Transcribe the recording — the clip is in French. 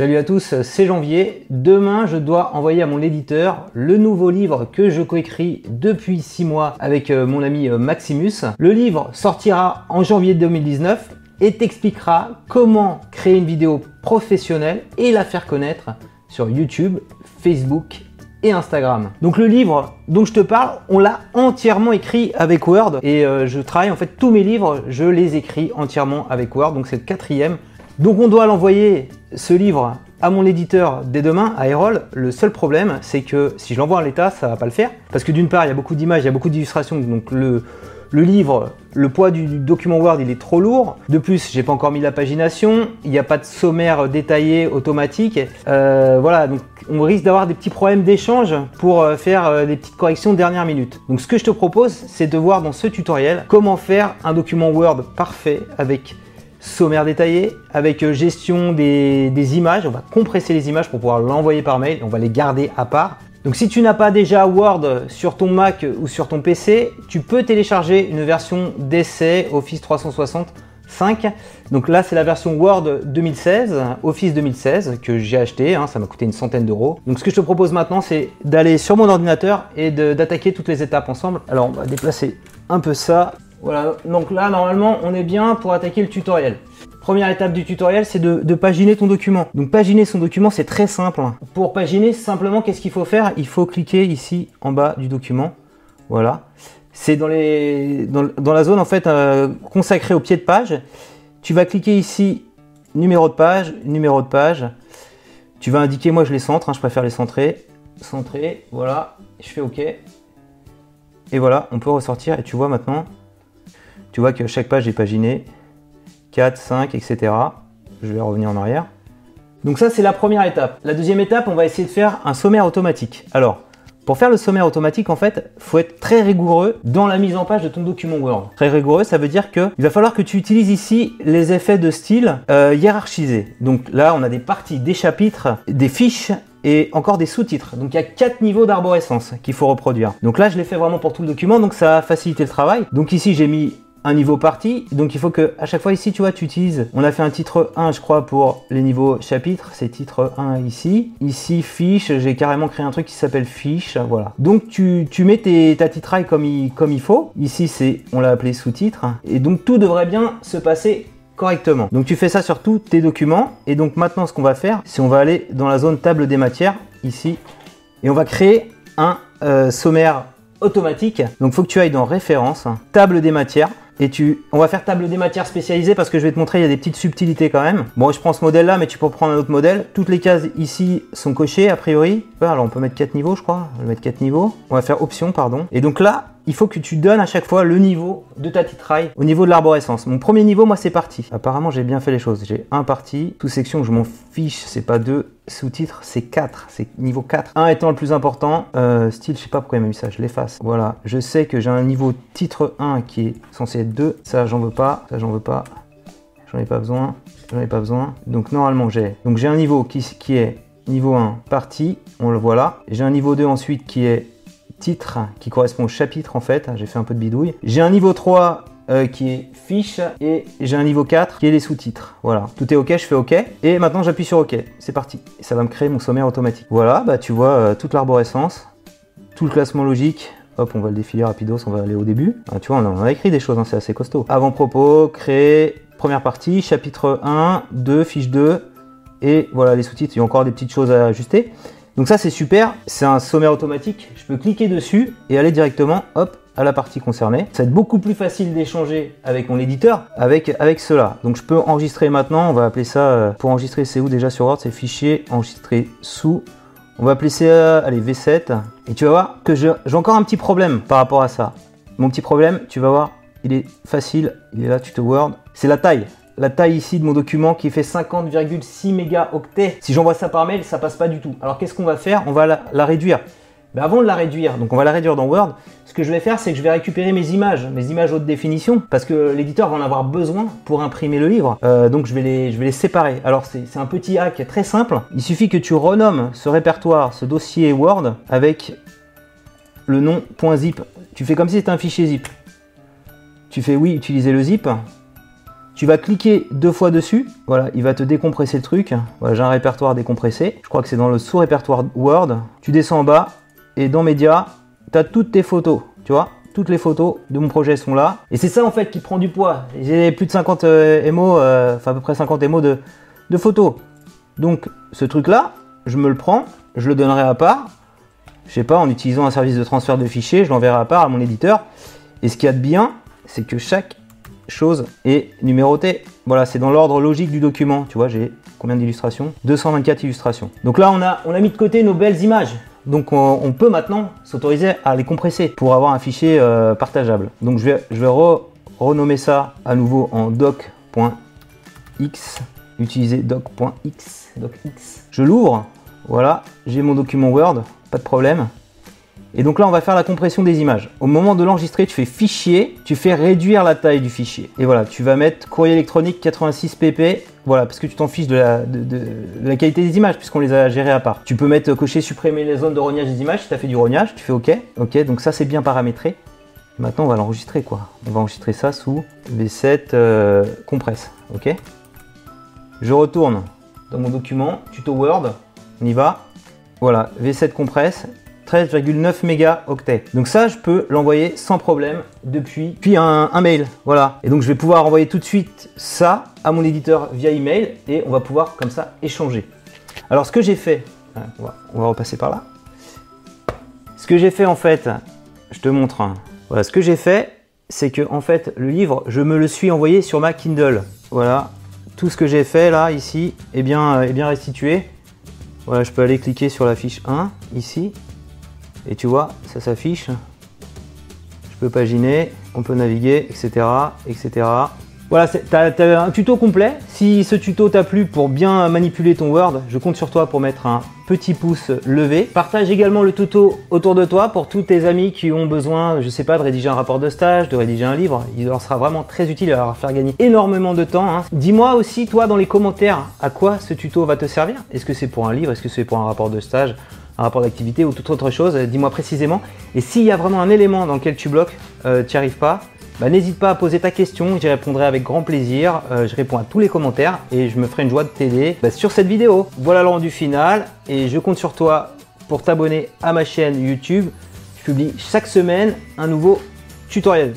Salut à tous, c'est Janvier. Demain, je dois envoyer à mon éditeur le nouveau livre que je coécris depuis 6 mois avec euh, mon ami euh, Maximus. Le livre sortira en janvier 2019 et t'expliquera comment créer une vidéo professionnelle et la faire connaître sur YouTube, Facebook et Instagram. Donc le livre dont je te parle, on l'a entièrement écrit avec Word et euh, je travaille en fait tous mes livres, je les écris entièrement avec Word. Donc c'est le quatrième. Donc on doit l'envoyer ce livre à mon éditeur dès demain, à Erol. Le seul problème, c'est que si je l'envoie à l'état, ça va pas le faire. Parce que d'une part, il y a beaucoup d'images, il y a beaucoup d'illustrations, donc le, livre, le poids du, document Word, il est trop lourd. De plus, j'ai pas encore mis la pagination. Il n'y a pas de sommaire détaillé automatique. Euh, voilà, donc on risque d'avoir des petits problèmes d'échange pour euh, faire euh, des petites corrections de dernière minute. Donc ce que je te propose, c'est de voir dans ce tutoriel comment faire un document Word parfait avec sommaire détaillé, avec euh, gestion des, images. On va compresser les images pour pouvoir l'envoyer par mail. On va les garder à part. Donc si tu n'as pas déjà Word sur ton Mac ou sur ton PC, tu peux télécharger une version d'essai Office 365. Donc là, c'est la version Word 2016, Office 2016, que j'ai acheté. Hein. ça m'a coûté une centaine d'euros. Donc ce que je te propose maintenant, c'est d'aller sur mon ordinateur et d'attaquer toutes les étapes ensemble. Alors on va déplacer un peu ça. Voilà, donc là, normalement, on est bien pour attaquer le tutoriel. Première étape du tutoriel, c'est de, paginer ton document. Donc paginer son document, c'est très simple. Pour paginer, simplement, qu'est-ce qu'il faut faire? Il faut cliquer ici en bas du document. Voilà. C'est dans, dans, la zone en fait euh, consacrée au pied de page. Tu vas cliquer ici numéro de page, numéro de page. Tu vas indiquer, moi je les centre, hein, je préfère les centrer. Centrer, voilà. Je fais OK. Et voilà, on peut ressortir et tu vois maintenant, tu vois que chaque page est paginée, 4, 5, etc. Je vais revenir en arrière. Donc ça, c'est la première étape. La deuxième étape, on va essayer de faire un sommaire automatique. Alors, pour faire le sommaire automatique, en fait, faut être très rigoureux dans la mise en page de ton document Word. Très rigoureux, ça veut dire que il va falloir que tu utilises ici les effets de style euh, hiérarchisés. Donc là, on a des parties, des chapitres, des fiches et encore des sous-titres. Donc il y a quatre niveaux d'arborescence qu'il faut reproduire. Donc là, je l'ai fait vraiment pour tout le document, donc ça a facilité le travail. Donc ici, j'ai mis un niveau parti. Donc il faut que à chaque fois ici, tu vois, tu utilises. On a fait un titre 1, je crois, pour les niveaux chapitres. C'est titre 1 ici. Ici, fiche. J'ai carrément créé un truc qui s'appelle fiche. Voilà. Donc tu, tu mets tes, ta titraille comme il, comme il faut. Ici, c'est, on l'a appelé sous-titre. Et donc tout devrait bien se passer correctement. Donc tu fais ça sur tous tes documents. Et donc maintenant, ce qu'on va faire, c'est on va aller dans la zone table des matières ici. Et on va créer un euh, sommaire automatique. Donc faut que tu ailles dans référence, table des matières et tu, on va faire table des matières spécialisées parce que je vais te montrer, il y a des petites subtilités quand même. Bon, je prends ce modèle là, mais tu peux prendre un autre modèle. Toutes les cases ici sont cochées a priori. Alors on peut mettre 4 niveaux, je crois. On va mettre 4 niveaux. On va faire option, pardon. Et donc là, il faut que tu donnes à chaque fois le niveau de ta titraille au niveau de l'arborescence. Mon premier niveau, moi, c'est parti. Apparemment, j'ai bien fait les choses. J'ai un parti, sous-section, je m'en fiche, c'est pas deux. Sous-titre, c'est 4, c'est niveau 4. 1 étant le plus important. Euh, style, je sais pas pourquoi il m'a mis ça, je l'efface. Voilà, je sais que j'ai un niveau titre 1 qui est censé être 2. Ça, j'en veux pas. Ça, j'en veux pas. J'en ai pas besoin. J'en ai pas besoin. Donc, normalement, j'ai. Donc, j'ai un niveau qui, qui est niveau 1 parti. On le voit là. J'ai un niveau 2 ensuite qui est titre qui correspond au chapitre en fait. J'ai fait un peu de bidouille. J'ai un niveau 3 euh, qui est fiche et j'ai un niveau 4 qui est les sous-titres. Voilà, tout est ok, je fais ok et maintenant j'appuie sur ok. C'est parti. Ça va me créer mon sommaire automatique. Voilà, bah tu vois euh, toute l'arborescence, tout le classement logique. Hop, on va le défiler rapidos, on va aller au début. Ah, tu vois, on a, écrit des choses, hein, c'est assez costaud. Avant-propos, créer, première partie, chapitre 1, 2, fiche 2, et voilà les sous-titres. Il y a encore des petites choses à ajuster. Donc ça c'est super, c'est un sommaire automatique, je peux cliquer dessus et aller directement hop à la partie concernée. Ça va être beaucoup plus facile d'échanger avec mon éditeur avec, cela. Donc je peux enregistrer maintenant, on va appeler ça, euh, pour enregistrer c'est où déjà sur Word, c'est fichier enregistrer sous. On va appeler ça, allez V7, et tu vas voir que j'ai encore un petit problème par rapport à ça. Mon petit problème, tu vas voir, il est facile, il est là, tu te Word, c'est la taille la taille ici de mon document qui fait 50,6 mégaoctets. Si j'envoie ça par mail, ça passe pas du tout. Alors qu'est-ce qu'on va faire? On va la, réduire. Mais avant de la réduire, donc on va la réduire dans Word, ce que je vais faire, c'est que je vais récupérer mes images, mes images haute définition, parce que l'éditeur va en avoir besoin pour imprimer le livre. Euh, donc je vais, les, je vais les séparer. Alors c'est un petit hack très simple. Il suffit que tu renommes ce répertoire, ce dossier Word, avec le nom .zip. Tu fais comme si c'était un fichier zip. Tu fais oui, utiliser le zip Tu vas cliquer deux fois dessus. Voilà, il va te décompresser le truc. Voilà, j'ai un répertoire décompressé. Je crois que c'est dans le sous-répertoire Word. Tu descends en bas et dans Média, tu as toutes tes photos. Tu vois toutes les photos de mon projet sont là. Et c'est ça en fait qui prend du poids. J'ai plus de 50 euh, MO, euh, enfin à peu près 50 MO de, de photos. Donc ce truc là, je me le prends, je le donnerai à part. Je sais pas, en utilisant un service de transfert de fichiers, je l'enverrai à part à mon éditeur. Et ce qu'il y a de bien, c'est que chaque chose est numérotée. Voilà, c'est dans l'ordre logique du document. Tu vois, j'ai combien d'illustrations? 224 illustrations. Donc là, on a, on a mis de côté nos belles images. Donc on, peut maintenant s'autoriser à les compresser pour avoir un fichier euh, partageable. Donc je vais, renommer ça à nouveau en doc.x, utiliser docx. Je l'ouvre, voilà, j'ai mon document Word, pas de problème. Et donc là, on va faire la compression des images. Au moment de l'enregistrer, tu fais fichier, tu fais réduire la taille du fichier. Et voilà, tu vas mettre courrier électronique 86 pp. Voilà, parce que tu t'en fiches de la, de, la, qualité des images, puisqu'on les a gérées à part. Tu peux mettre cocher, supprimer les zones de rognage des images. Si tu as fait du rognage, tu fais OK. OK, donc ça, c'est bien paramétré. Maintenant, on va l'enregistrer, quoi. On va enregistrer ça sous V7 euh, compresse. OK? Je retourne dans mon document, tuto Word. On y va. Voilà, V7 compresse. 13,9 mégaoctets. Donc ça, je peux l'envoyer sans problème depuis puis un, mail. Voilà. Et donc je vais pouvoir envoyer tout de suite ça à mon éditeur via email et on va pouvoir comme ça échanger. Alors ce que j'ai fait, hein, on va, repasser par là. Ce que j'ai fait en fait, je te montre. Hein. Voilà, ce que j'ai fait, c'est que en fait le livre, je me le suis envoyé sur ma Kindle. Voilà, tout ce que j'ai fait là ici est bien, est bien restitué. Voilà, je peux aller cliquer sur la fiche 1 ici et tu vois, ça s'affiche. Je peux paginer, on peut naviguer, etc. etc. Voilà, tu as, un tuto complet. Si ce tuto t'a plu pour bien manipuler ton Word, je compte sur toi pour mettre un petit pouce levé. Partage également le tuto autour de toi pour tous tes amis qui ont besoin, je sais pas, de rédiger un rapport de stage, de rédiger un livre. Il leur sera vraiment très utile, il va leur faire gagner énormément de temps. Hein. Dis-moi aussi, toi, dans les commentaires, à quoi ce tuto va te servir? Est-ce que c'est pour un livre? Est-ce que c'est pour un rapport de stage? Un rapport d'activité ou toute autre chose, dis-moi précisément. Et s'il y a vraiment un élément dans lequel tu bloques, euh, tu n'y arrives pas, bah, n'hésite pas à poser ta question, j'y répondrai avec grand plaisir. Euh, je réponds à tous les commentaires et je me ferai une joie de t'aider bah, sur cette vidéo. Voilà le rendu final et je compte sur toi pour t'abonner à ma chaîne YouTube. Je publie chaque semaine un nouveau tutoriel.